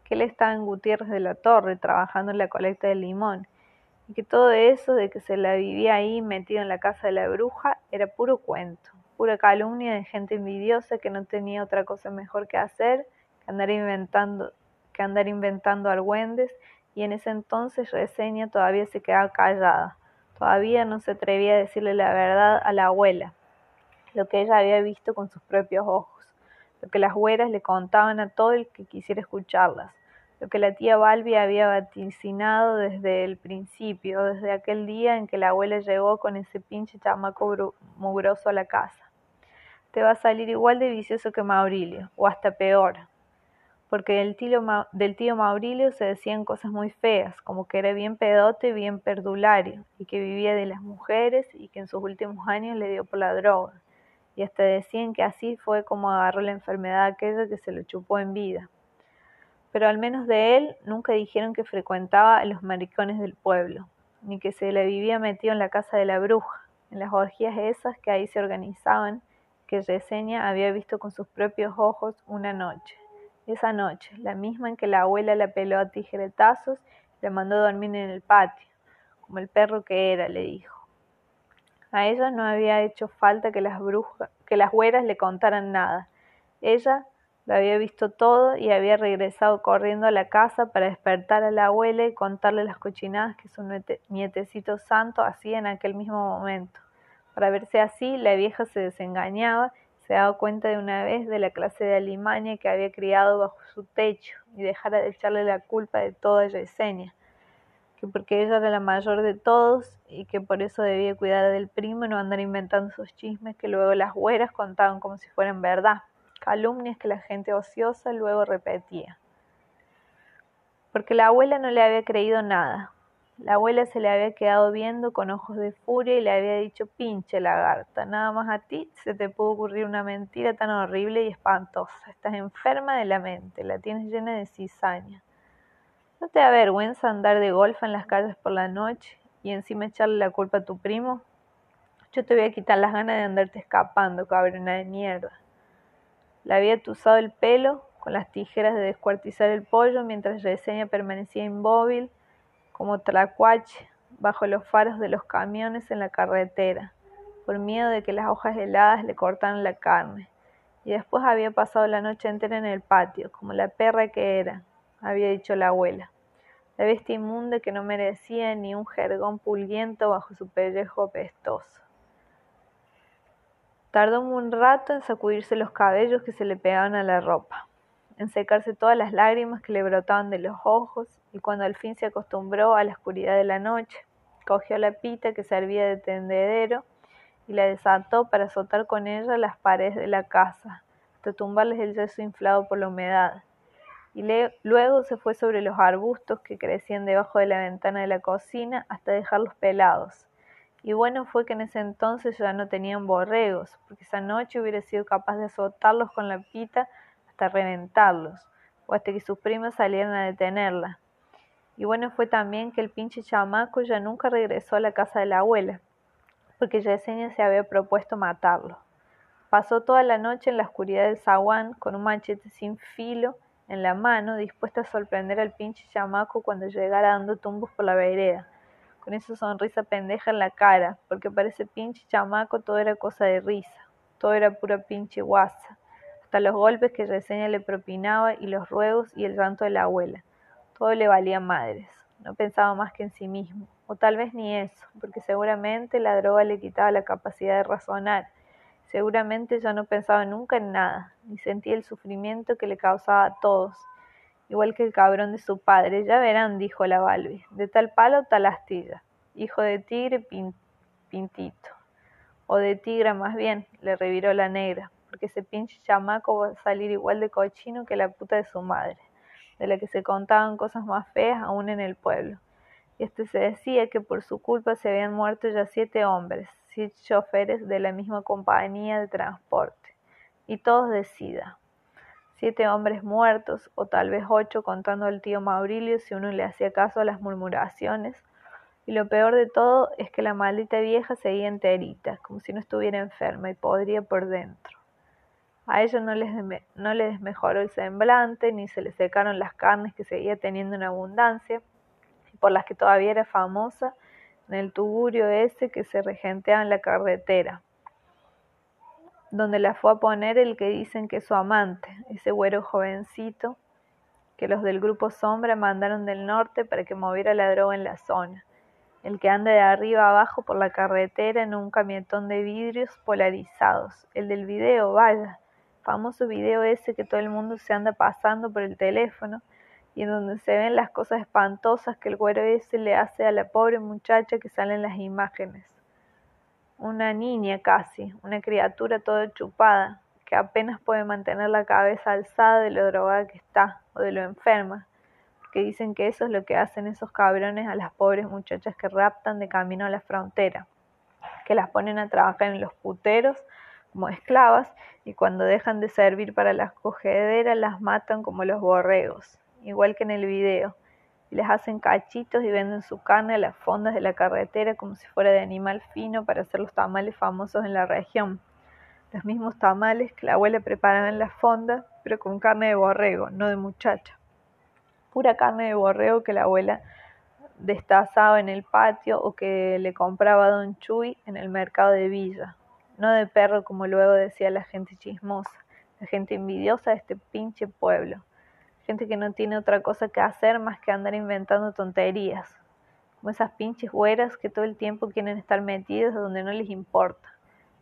que él estaba en Gutiérrez de la Torre trabajando en la colecta de limón, y que todo eso de que se la vivía ahí metido en la casa de la bruja era puro cuento, pura calumnia de gente envidiosa que no tenía otra cosa mejor que hacer que andar inventando que andar inventando argüendes, y en ese entonces Reseña todavía se quedaba callada, todavía no se atrevía a decirle la verdad a la abuela, lo que ella había visto con sus propios ojos, lo que las güeras le contaban a todo el que quisiera escucharlas, lo que la tía Balbi había vaticinado desde el principio, desde aquel día en que la abuela llegó con ese pinche chamaco mugroso a la casa. Te va a salir igual de vicioso que Maurilio, o hasta peor, porque del tío, del tío Maurilio se decían cosas muy feas, como que era bien pedote y bien perdulario, y que vivía de las mujeres y que en sus últimos años le dio por la droga. Y hasta decían que así fue como agarró la enfermedad aquella que se lo chupó en vida. Pero al menos de él nunca dijeron que frecuentaba a los maricones del pueblo, ni que se le vivía metido en la casa de la bruja, en las orgías esas que ahí se organizaban, que Reseña había visto con sus propios ojos una noche esa noche, la misma en que la abuela la peló a tijeretazos y le mandó dormir en el patio, como el perro que era, le dijo. A ella no había hecho falta que las brujas, que las güeras le contaran nada. Ella lo había visto todo y había regresado corriendo a la casa para despertar a la abuela y contarle las cochinadas que su nietecito santo hacía en aquel mismo momento. Para verse así, la vieja se desengañaba se daba cuenta de una vez de la clase de alimaña que había criado bajo su techo y dejara de echarle la culpa de toda Yesenia, que porque ella era la mayor de todos y que por eso debía cuidar del primo y no andar inventando esos chismes que luego las güeras contaban como si fueran verdad, calumnias que la gente ociosa luego repetía. Porque la abuela no le había creído nada, La abuela se le había quedado viendo con ojos de furia y le había dicho pinche lagarta, nada más a ti se te pudo ocurrir una mentira tan horrible y espantosa. Estás enferma de la mente, la tienes llena de cizaña. ¿No te da vergüenza andar de golfa en las calles por la noche y encima echarle la culpa a tu primo? Yo te voy a quitar las ganas de andarte escapando, cabrona de mierda. Le había tuzado el pelo con las tijeras de descuartizar el pollo mientras Reseña permanecía inmóvil como tlacuache bajo los faros de los camiones en la carretera, por miedo de que las hojas heladas le cortaran la carne. Y después había pasado la noche entera en el patio, como la perra que era, había dicho la abuela, la bestia inmunda que no merecía ni un jergón pulguiento bajo su pellejo apestoso. Tardó un rato en sacudirse los cabellos que se le pegaban a la ropa, en secarse todas las lágrimas que le brotaban de los ojos, y cuando al fin se acostumbró a la oscuridad de la noche, cogió la pita que servía de tendedero y la desató para azotar con ella las paredes de la casa, hasta tumbarles el yeso inflado por la humedad y luego se fue sobre los arbustos que crecían debajo de la ventana de la cocina hasta dejarlos pelados. Y bueno fue que en ese entonces ya no tenían borregos, porque esa noche hubiera sido capaz de azotarlos con la pita hasta reventarlos, o hasta que sus primos salieran a detenerla. Y bueno fue también que el pinche chamaco ya nunca regresó a la casa de la abuela, porque Yesenia se había propuesto matarlo. Pasó toda la noche en la oscuridad del zaguán con un machete sin filo en la mano, dispuesta a sorprender al pinche chamaco cuando llegara dando tumbos por la vereda, con esa sonrisa pendeja en la cara, porque para ese pinche chamaco todo era cosa de risa, todo era pura pinche guasa, hasta los golpes que Reseña le propinaba y los ruegos y el llanto de la abuela, todo le valía madres, no pensaba más que en sí mismo, o tal vez ni eso, porque seguramente la droga le quitaba la capacidad de razonar, Seguramente ya no pensaba nunca en nada, ni sentía el sufrimiento que le causaba a todos, igual que el cabrón de su padre. Ya verán, dijo la Balbi, de tal palo tal astilla, hijo de tigre pintito. O de tigra más bien, le reviró la negra, porque ese pinche chamaco va a salir igual de cochino que la puta de su madre, de la que se contaban cosas más feas aún en el pueblo. Y este se decía que por su culpa se habían muerto ya siete hombres, choferes de la misma compañía de transporte, y todos de SIDA. Siete hombres muertos, o tal vez ocho contando al tío Maurilio si uno le hacía caso a las murmuraciones, y lo peor de todo es que la maldita vieja seguía enterita, como si no estuviera enferma y podría por dentro. A ella no les, no les desmejoró el semblante, ni se le secaron las carnes que seguía teniendo en abundancia, y por las que todavía era famosa, en el tugurio ese que se regentea en la carretera, donde la fue a poner el que dicen que es su amante, ese güero jovencito que los del grupo Sombra mandaron del norte para que moviera la droga en la zona, el que anda de arriba abajo por la carretera en un camietón de vidrios polarizados, el del video, vaya, famoso video ese que todo el mundo se anda pasando por el teléfono, y en donde se ven las cosas espantosas que el güero ese le hace a la pobre muchacha que sale en las imágenes. Una niña casi, una criatura toda chupada, que apenas puede mantener la cabeza alzada de lo drogada que está o de lo enferma, que dicen que eso es lo que hacen esos cabrones a las pobres muchachas que raptan de camino a la frontera, que las ponen a trabajar en los puteros como esclavas y cuando dejan de servir para las cogederas las matan como los borregos igual que en el video, y les hacen cachitos y venden su carne a las fondas de la carretera como si fuera de animal fino para hacer los tamales famosos en la región. Los mismos tamales que la abuela preparaba en las fondas, pero con carne de borrego, no de muchacha. Pura carne de borrego que la abuela destazaba en el patio o que le compraba a Don Chuy en el mercado de Villa. No de perro como luego decía la gente chismosa, la gente envidiosa de este pinche pueblo. Gente que no tiene otra cosa que hacer más que andar inventando tonterías, como esas pinches güeras que todo el tiempo quieren estar metidas donde no les importa,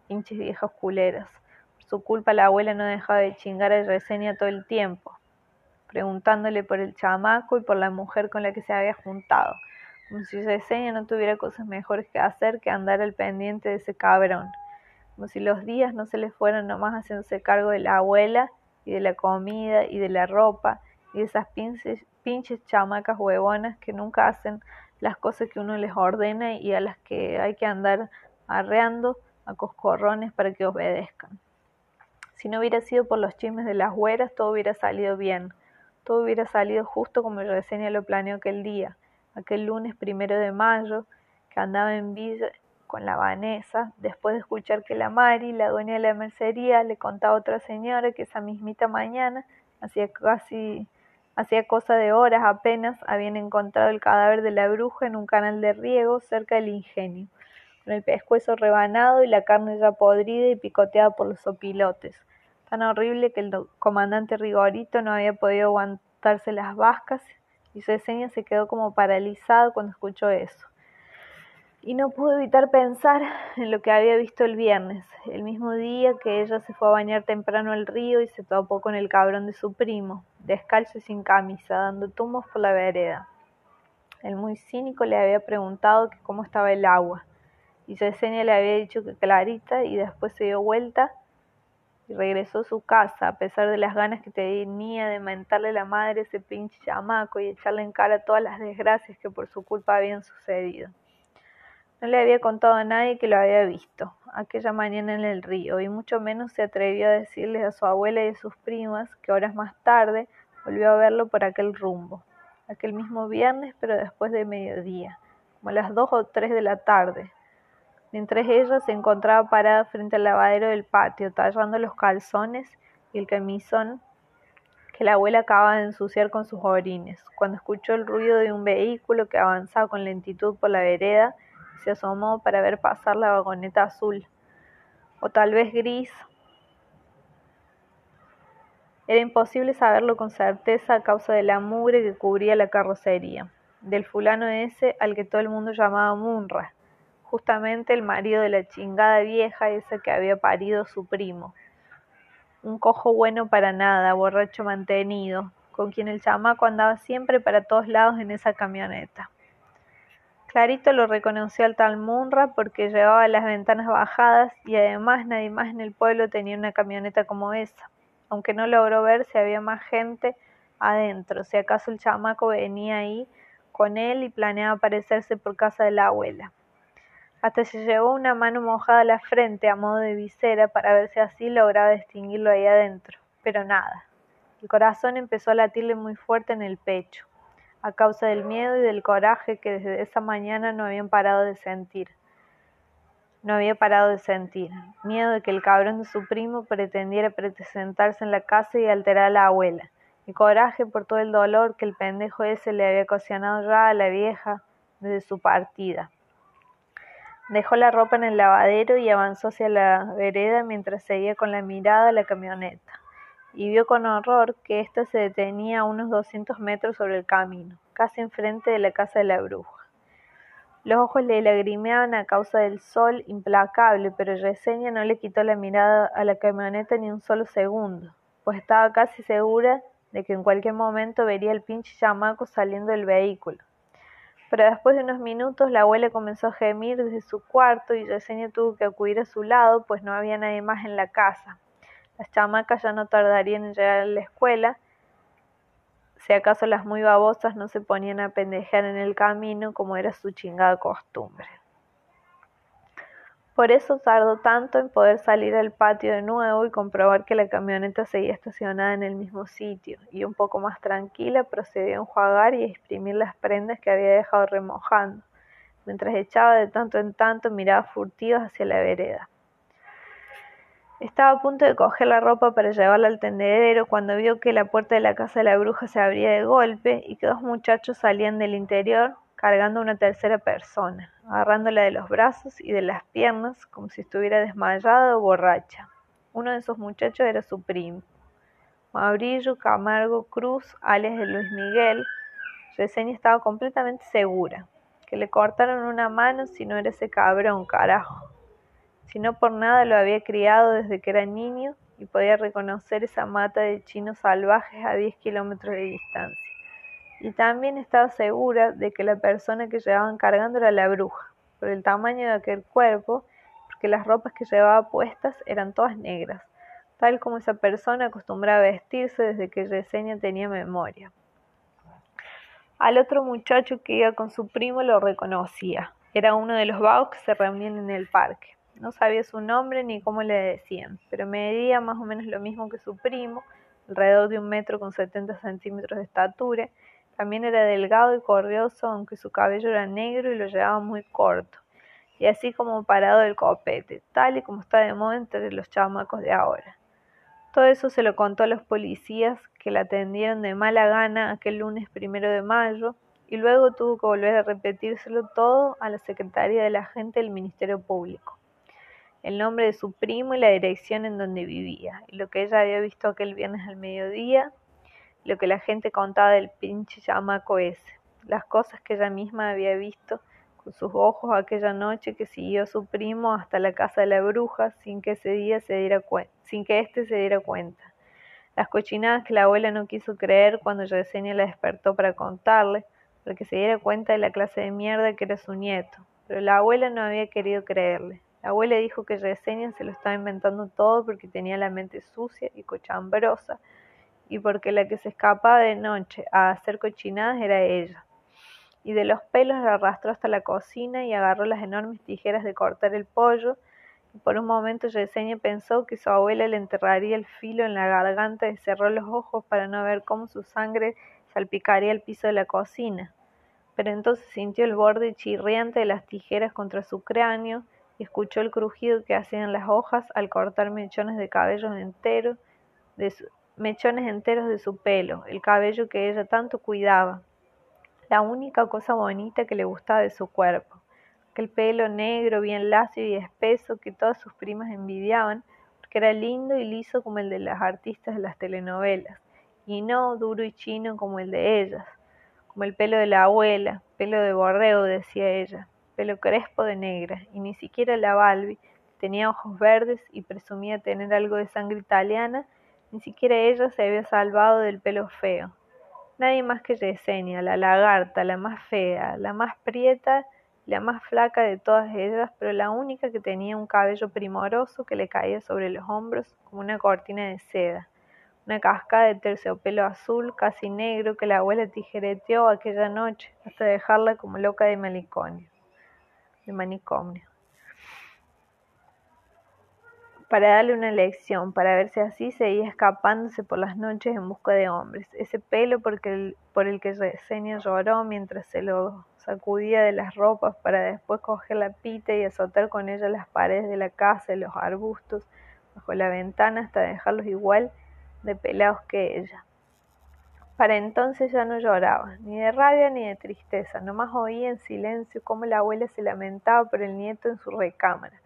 pinches viejas culeras. Por su culpa la abuela no dejaba de chingar a Reseña todo el tiempo, preguntándole por el chamaco y por la mujer con la que se había juntado, como si Reseña no tuviera cosas mejores que hacer que andar al pendiente de ese cabrón, como si los días no se le fueran nomás haciéndose cargo de la abuela y de la comida y de la ropa y esas pinches, pinches chamacas huevonas que nunca hacen las cosas que uno les ordena y a las que hay que andar arreando a coscorrones para que obedezcan. Si no hubiera sido por los chismes de las güeras, todo hubiera salido bien. Todo hubiera salido justo como Yesenia lo planeó aquel día, aquel lunes primero de mayo, que andaba en Villa con la Vanessa, después de escuchar que la Mari, la dueña de la mercería, le contaba a otra señora que esa mismita mañana, hacía casi, hacía cosa de horas apenas, habían encontrado el cadáver de la bruja en un canal de riego cerca del ingenio con el pescuezo rebanado y la carne ya podrida y picoteada por los opilotes. Tan horrible que el comandante Rigorito no había podido aguantarse las vascas y Ceseña se quedó como paralizado cuando escuchó eso. Y no pudo evitar pensar en lo que había visto el viernes, el mismo día que ella se fue a bañar temprano al río y se topó con el cabrón de su primo, descalzo y sin camisa, dando tumbos por la vereda. El muy cínico le había preguntado cómo estaba el agua y Yesenia le había dicho que clarita y después se dio vuelta y regresó a su casa a pesar de las ganas que tenía de mentarle la madre ese pinche chamaco y echarle en cara todas las desgracias que por su culpa habían sucedido. No le había contado a nadie que lo había visto aquella mañana en el río y mucho menos se atrevió a decirles a su abuela y a sus primas que horas más tarde volvió a verlo por aquel rumbo, aquel mismo viernes pero después de mediodía, como a las dos o tres de la tarde, Mientras ella se encontraba parada frente al lavadero del patio, tallando los calzones y el camisón que la abuela acababa de ensuciar con sus orines, cuando escuchó el ruido de un vehículo que avanzaba con lentitud por la vereda se asomó para ver pasar la vagoneta azul, o tal vez gris. Era imposible saberlo con certeza a causa de la mugre que cubría la carrocería, del fulano ese al que todo el mundo llamaba Munra, justamente el marido de la chingada vieja esa que había parido su primo. Un cojo bueno para nada, borracho mantenido, con quien el chamaco andaba siempre para todos lados en esa camioneta. Clarito lo reconoció al tal Munra porque llevaba las ventanas bajadas y además nadie más en el pueblo tenía una camioneta como esa, aunque no logró ver si había más gente adentro, si acaso el chamaco venía ahí con él y planeaba aparecerse por casa de la abuela. Hasta se llevó una mano mojada a la frente a modo de visera para ver si así lograba distinguirlo ahí adentro, pero nada. El corazón empezó a latirle muy fuerte en el pecho, a causa del miedo y del coraje que desde esa mañana no habían parado de sentir. No había parado de sentir. Miedo de que el cabrón de su primo pretendiera presentarse en la casa y alterar a la abuela. Y coraje por todo el dolor que el pendejo ese le había ocasionado ya a la vieja desde su partida. Dejó la ropa en el lavadero y avanzó hacia la vereda mientras seguía con la mirada a la camioneta, y vio con horror que ésta se detenía a unos doscientos metros sobre el camino, casi enfrente de la casa de la bruja. Los ojos le lagrimeaban a causa del sol implacable, pero Yesenia no le quitó la mirada a la camioneta ni un solo segundo, pues estaba casi segura de que en cualquier momento vería el pinche chamaco saliendo del vehículo pero después de unos minutos la abuela comenzó a gemir desde su cuarto y Yesenia tuvo que acudir a su lado, pues no había nadie más en la casa. Las chamacas ya no tardarían en llegar a la escuela, si acaso las muy babosas no se ponían a pendejear en el camino como era su chingada costumbre. Por eso tardó tanto en poder salir al patio de nuevo y comprobar que la camioneta seguía estacionada en el mismo sitio, y un poco más tranquila procedió a enjuagar y a exprimir las prendas que había dejado remojando, mientras echaba de tanto en tanto miradas furtivas hacia la vereda. Estaba a punto de coger la ropa para llevarla al tendedero cuando vio que la puerta de la casa de la bruja se abría de golpe y que dos muchachos salían del interior cargando a una tercera persona, agarrándola de los brazos y de las piernas como si estuviera desmayada o borracha. Uno de esos muchachos era su primo. Mauricio Camargo Cruz, alias de Luis Miguel, Yesenia estaba completamente segura que le cortaron una mano si no era ese cabrón, carajo. Si no por nada lo había criado desde que era niño y podía reconocer esa mata de chinos salvajes a 10 kilómetros de distancia y también estaba segura de que la persona que llevaban cargando era la bruja, por el tamaño de aquel cuerpo, porque las ropas que llevaba puestas eran todas negras, tal como esa persona acostumbraba a vestirse desde que Yesenia tenía memoria. Al otro muchacho que iba con su primo lo reconocía. Era uno de los vagos que se reunían en el parque. No sabía su nombre ni cómo le decían, pero medía más o menos lo mismo que su primo, alrededor de un metro con setenta centímetros de estatura. También era delgado y corrioso, aunque su cabello era negro y lo llevaba muy corto, y así como parado del copete, tal y como está de moda entre los chamacos de ahora. Todo eso se lo contó a los policías que la atendieron de mala gana aquel lunes primero de mayo y luego tuvo que volver a repetírselo todo a la secretaria de la gente del Ministerio Público. El nombre de su primo y la dirección en donde vivía, y lo que ella había visto aquel viernes al mediodía, lo que la gente contaba del pinche chamaco ese, las cosas que ella misma había visto con sus ojos aquella noche que siguió a su primo hasta la casa de la bruja sin que ese día se diera sin que éste se diera cuenta. Las cochinadas que la abuela no quiso creer cuando Yesenia la despertó para contarle, para que se diera cuenta de la clase de mierda que era su nieto. Pero la abuela no había querido creerle. La abuela dijo que Yesenia se lo estaba inventando todo porque tenía la mente sucia y cochambrosa, y porque la que se escapaba de noche a hacer cochinadas era ella y de los pelos la arrastró hasta la cocina y agarró las enormes tijeras de cortar el pollo, y por un momento Yesenia pensó que su abuela le enterraría el filo en la garganta y cerró los ojos para no ver cómo su sangre salpicaría el piso de la cocina. Pero entonces sintió el borde chirriante de las tijeras contra su cráneo escuchó el crujido que hacían las hojas al cortar mechones de cabellos enteros, de mechones enteros de su pelo, el cabello que ella tanto cuidaba. La única cosa bonita que le gustaba de su cuerpo, aquel pelo negro bien lacio y espeso que todas sus primas envidiaban, porque era lindo y liso como el de las artistas de las telenovelas, y no duro y chino como el de ellas, como el pelo de la abuela, pelo de borrego, decía ella, pelo crespo de negra, y ni siquiera la Balbi, tenía ojos verdes y presumía tener algo de sangre italiana, ni siquiera ella se había salvado del pelo feo. Nadie más que Yesenia, la lagarta, la más fea, la más prieta, la más flaca de todas ellas, pero la única que tenía un cabello primoroso que le caía sobre los hombros como una cortina de seda, una cascada de terciopelo azul casi negro que la abuela tijereteó aquella noche hasta dejarla como loca de manicomio. De manicomio para darle una lección, para ver si así seguía escapándose por las noches en busca de hombres. Ese pelo por el que Yesenia lloró mientras se lo sacudía de las ropas para después coger la pita y azotar con ella las paredes de la casa y los arbustos bajo la ventana hasta dejarlos igual de pelados que ella. Para entonces ya no lloraba, ni de rabia ni de tristeza, nomás oía en silencio cómo la abuela se lamentaba por el nieto en su recámara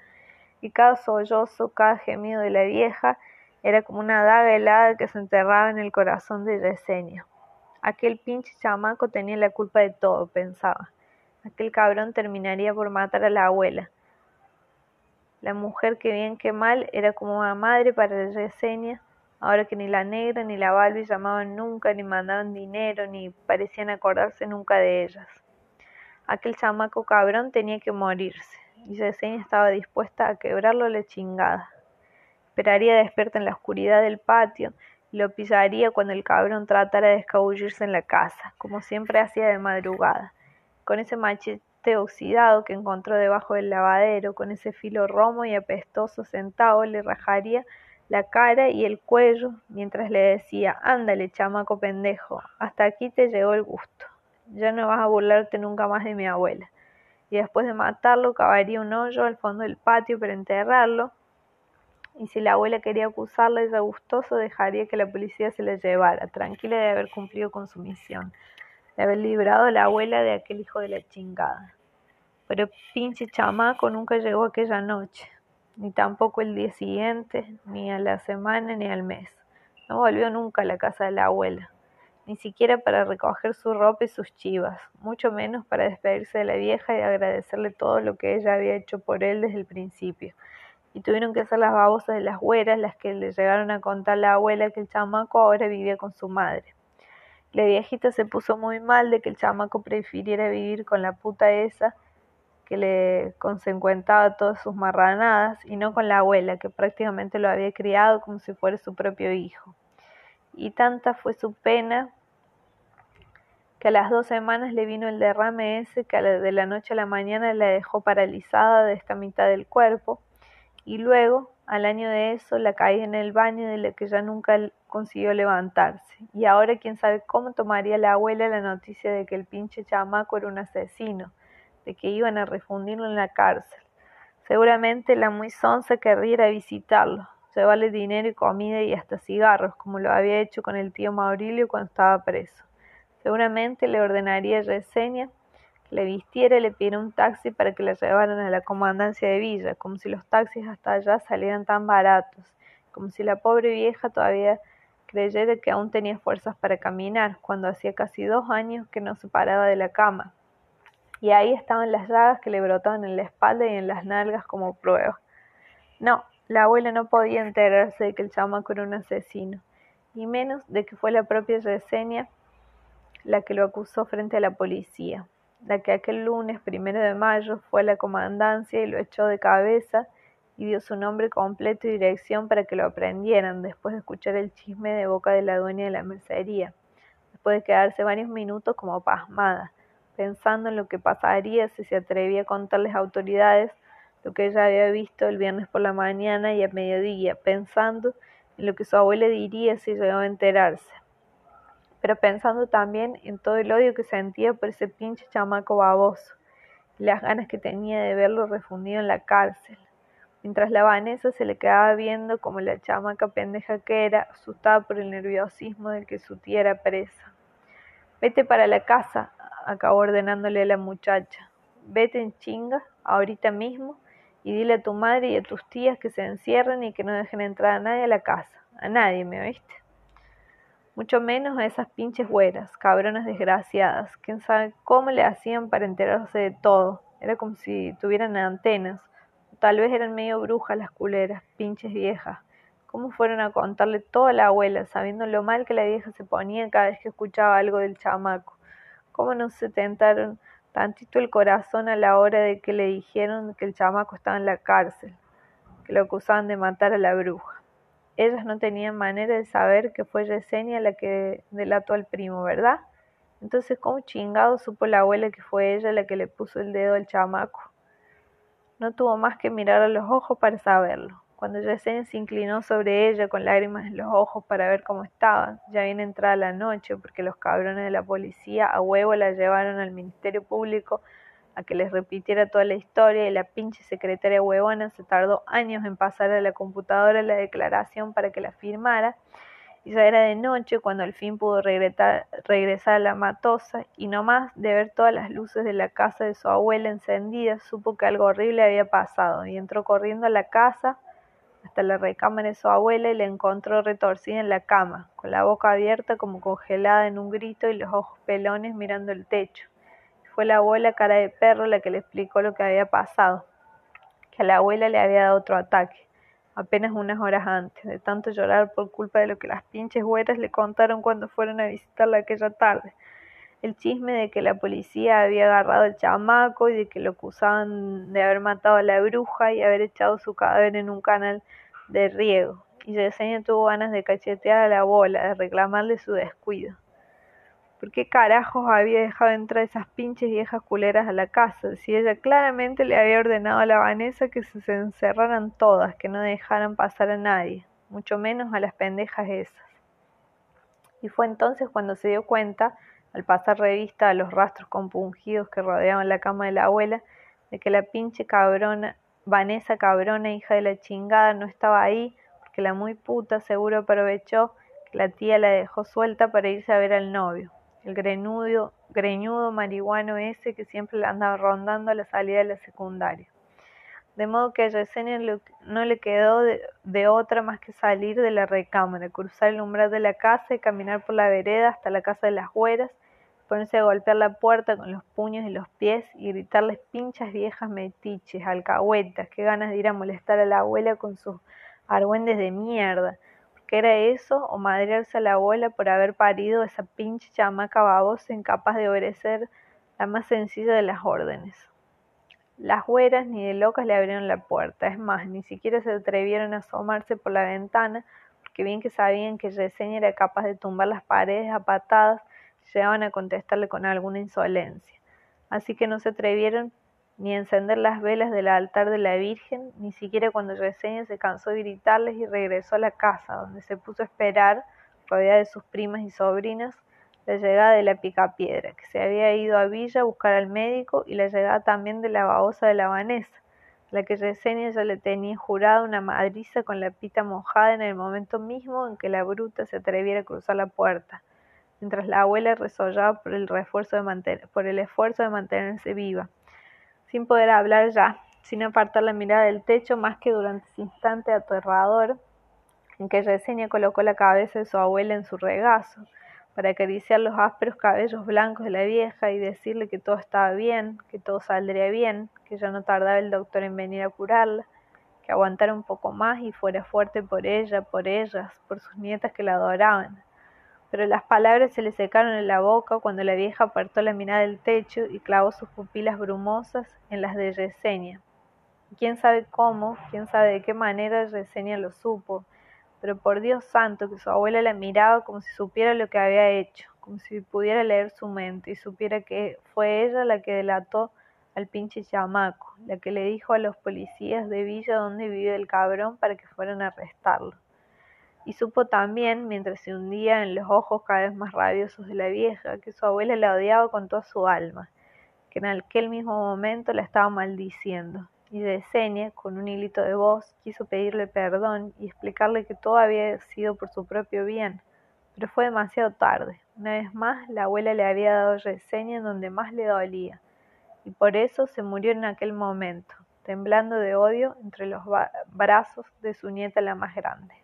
y cada sollozo, cada gemido de la vieja era como una daga helada que se enterraba en el corazón de Yesenia. Aquel pinche chamaco tenía la culpa de todo, pensaba. Aquel cabrón terminaría por matar a la abuela. La mujer que bien que mal era como una madre para Yesenia, ahora que ni la negra ni la Balbi llamaban nunca, ni mandaban dinero, ni parecían acordarse nunca de ellas. Aquel chamaco cabrón tenía que morirse y Yesenia estaba dispuesta a quebrarlo a la chingada. Esperaría despierta en la oscuridad del patio y lo pillaría cuando el cabrón tratara de escabullirse en la casa, como siempre hacía de madrugada, con ese machete oxidado que encontró debajo del lavadero, con ese filo romo y apestoso sentado, le rajaría la cara y el cuello mientras le decía, ándale, chamaco pendejo, hasta aquí te llegó el gusto. Ya no vas a burlarte nunca más de mi abuela y después de matarlo cavaría un hoyo al fondo del patio para enterrarlo, y si la abuela quería acusarla, ella gustoso dejaría que la policía se la llevara, tranquila de haber cumplido con su misión, de haber librado a la abuela de aquel hijo de la chingada. Pero pinche chamaco nunca llegó aquella noche, ni tampoco el día siguiente, ni a la semana, ni al mes. No volvió nunca a la casa de la abuela ni siquiera para recoger su ropa y sus chivas, mucho menos para despedirse de la vieja y agradecerle todo lo que ella había hecho por él desde el principio. Y tuvieron que ser las babosas de las güeras las que le llegaron a contar a la abuela que el chamaco ahora vivía con su madre. La viejita se puso muy mal de que el chamaco prefiriera vivir con la puta esa que le consecuentaba todas sus marranadas y no con la abuela que prácticamente lo había criado como si fuera su propio hijo. Y tanta fue su pena que a las dos semanas le vino el derrame ese que de la noche a la mañana la dejó paralizada de esta mitad del cuerpo, y luego, al año de eso, la caí en el baño de la que ya nunca consiguió levantarse, y ahora quién sabe cómo tomaría la abuela la noticia de que el pinche chamaco era un asesino, de que iban a refundirlo en la cárcel. Seguramente la muy sonsa querría visitarlo, llevarle dinero y comida y hasta cigarros, como lo había hecho con el tío Maurilio cuando estaba preso. Seguramente le ordenaría a Yesenia que le vistiera y le pidiera un taxi para que la llevaran a la comandancia de Villa, como si los taxis hasta allá salieran tan baratos, como si la pobre vieja todavía creyera que aún tenía fuerzas para caminar, cuando hacía casi dos años que no se paraba de la cama. Y ahí estaban las llagas que le brotaban en la espalda y en las nalgas como prueba. No, la abuela no podía enterarse de que el chamaco era un asesino, y menos de que fue la propia Yesenia la que lo acusó frente a la policía, la que aquel lunes primero de mayo fue a la comandancia y lo echó de cabeza y dio su nombre completo y dirección para que lo aprendieran después de escuchar el chisme de boca de la dueña de la mercería, después de quedarse varios minutos como pasmada, pensando en lo que pasaría si se atrevía a contarles a autoridades lo que ella había visto el viernes por la mañana y a mediodía, pensando en lo que su abuela diría si llegaba a enterarse pero pensando también en todo el odio que sentía por ese pinche chamaco baboso y las ganas que tenía de verlo refundido en la cárcel. Mientras la Vanessa se le quedaba viendo como la chamaca pendeja que era, asustada por el nerviosismo del que su tía era presa. Vete para la casa, acabó ordenándole a la muchacha. Vete en chinga, ahorita mismo, y dile a tu madre y a tus tías que se encierren y que no dejen entrar a nadie a la casa. A nadie, ¿me oíste? mucho menos a esas pinches güeras, cabronas desgraciadas, quién sabe cómo le hacían para enterarse de todo, era como si tuvieran antenas, tal vez eran medio brujas las culeras, pinches viejas, cómo fueron a contarle todo a la abuela, sabiendo lo mal que la vieja se ponía cada vez que escuchaba algo del chamaco, cómo no se tentaron tantito el corazón a la hora de que le dijeron que el chamaco estaba en la cárcel, que lo acusaban de matar a la bruja. Ellas no tenían manera de saber que fue Yesenia la que delató al primo, ¿verdad? Entonces, ¿cómo chingado supo la abuela que fue ella la que le puso el dedo al chamaco? No tuvo más que mirar a los ojos para saberlo. Cuando Yesenia se inclinó sobre ella con lágrimas en los ojos para ver cómo estaba, ya bien entrada la noche, porque los cabrones de la policía a huevo la llevaron al Ministerio Público a que les repitiera toda la historia y la pinche secretaria huevona se tardó años en pasar a la computadora la declaración para que la firmara. Y ya era de noche cuando al fin pudo regresar, a la matosa y no más de ver todas las luces de la casa de su abuela encendidas supo que algo horrible había pasado y entró corriendo a la casa hasta la recámara de su abuela y la encontró retorcida en la cama, con la boca abierta como congelada en un grito y los ojos pelones mirando el techo. Fue la abuela cara de perro la que le explicó lo que había pasado, que a la abuela le había dado otro ataque, apenas unas horas antes, de tanto llorar por culpa de lo que las pinches güeras le contaron cuando fueron a visitarla aquella tarde. El chisme de que la policía había agarrado al chamaco y de que lo acusaban de haber matado a la bruja y haber echado su cadáver en un canal de riego. Y Yesenia tuvo ganas de cachetear a la bola, de reclamarle su descuido. ¿Por qué carajos había dejado entrar esas pinches viejas culeras a la casa? Si ella claramente le había ordenado a la Vanessa que se encerraran todas, que no dejaran pasar a nadie, mucho menos a las pendejas esas. Y fue entonces cuando se dio cuenta, al pasar revista a los rastros compungidos que rodeaban la cama de la abuela, de que la pinche cabrona, Vanessa cabrona, hija de la chingada, no estaba ahí, porque la muy puta seguro aprovechó que la tía la dejó suelta para irse a ver al novio el greñudo, greñudo marihuano ese que siempre le andaba rondando a la salida de la secundaria. De modo que a Yesenia no le quedó de, otra más que salir de la recámara, cruzar el umbral de la casa y caminar por la vereda hasta la casa de las güeras, ponerse a golpear la puerta con los puños y los pies y gritarles pinchas viejas metiches, alcahuetas, qué ganas de ir a molestar a la abuela con sus argüendes de mierda. Que era eso o madrearse a la abuela por haber parido esa pinche chamaca babosa incapaz de obedecer la más sencilla de las órdenes. Las güeras ni de locas le abrieron la puerta, es más, ni siquiera se atrevieron a asomarse por la ventana, porque bien que sabían que Yesenia era capaz de tumbar las paredes a patadas, llegaban a contestarle con alguna insolencia. Así que no se atrevieron ni a encender las velas del altar de la Virgen, ni siquiera cuando Yesenia se cansó de gritarles y regresó a la casa, donde se puso a esperar, rodeada de sus primas y sobrinas, la llegada de la picapiedra, que se había ido a Villa a buscar al médico, y la llegada también de la babosa de la Vanessa, la que Yesenia ya le tenía jurado una madriza con la pita mojada en el momento mismo en que la bruta se atreviera a cruzar la puerta, mientras la abuela resollaba por el, refuerzo de por el esfuerzo de mantenerse viva, sin poder hablar ya, sin apartar la mirada del techo más que durante ese instante aterrador en que Yesenia colocó la cabeza de su abuela en su regazo, para acariciar los ásperos cabellos blancos de la vieja y decirle que todo estaba bien, que todo saldría bien, que ya no tardaba el doctor en venir a curarla, que aguantara un poco más y fuera fuerte por ella, por ellas, por sus nietas que la adoraban. Pero las palabras se le secaron en la boca cuando la vieja apartó la mirada del techo y clavó sus pupilas brumosas en las de Yesenia. Quién sabe cómo, quién sabe de qué manera Yesenia lo supo, pero por Dios santo que su abuela la miraba como si supiera lo que había hecho, como si pudiera leer su mente y supiera que fue ella la que delató al pinche chamaco, la que le dijo a los policías de Villa dónde vive el cabrón para que fueran a arrestarlo. Y supo también, mientras se hundía en los ojos cada vez más rabiosos de la vieja, que su abuela la odiaba con toda su alma, que en aquel mismo momento la estaba maldiciendo, y Yesenia, con un hilito de voz, quiso pedirle perdón y explicarle que todo había sido por su propio bien, pero fue demasiado tarde. Una vez más, la abuela le había dado Yesenia en donde más le dolía, y por eso se murió en aquel momento, temblando de odio entre los brazos de su nieta la más grande.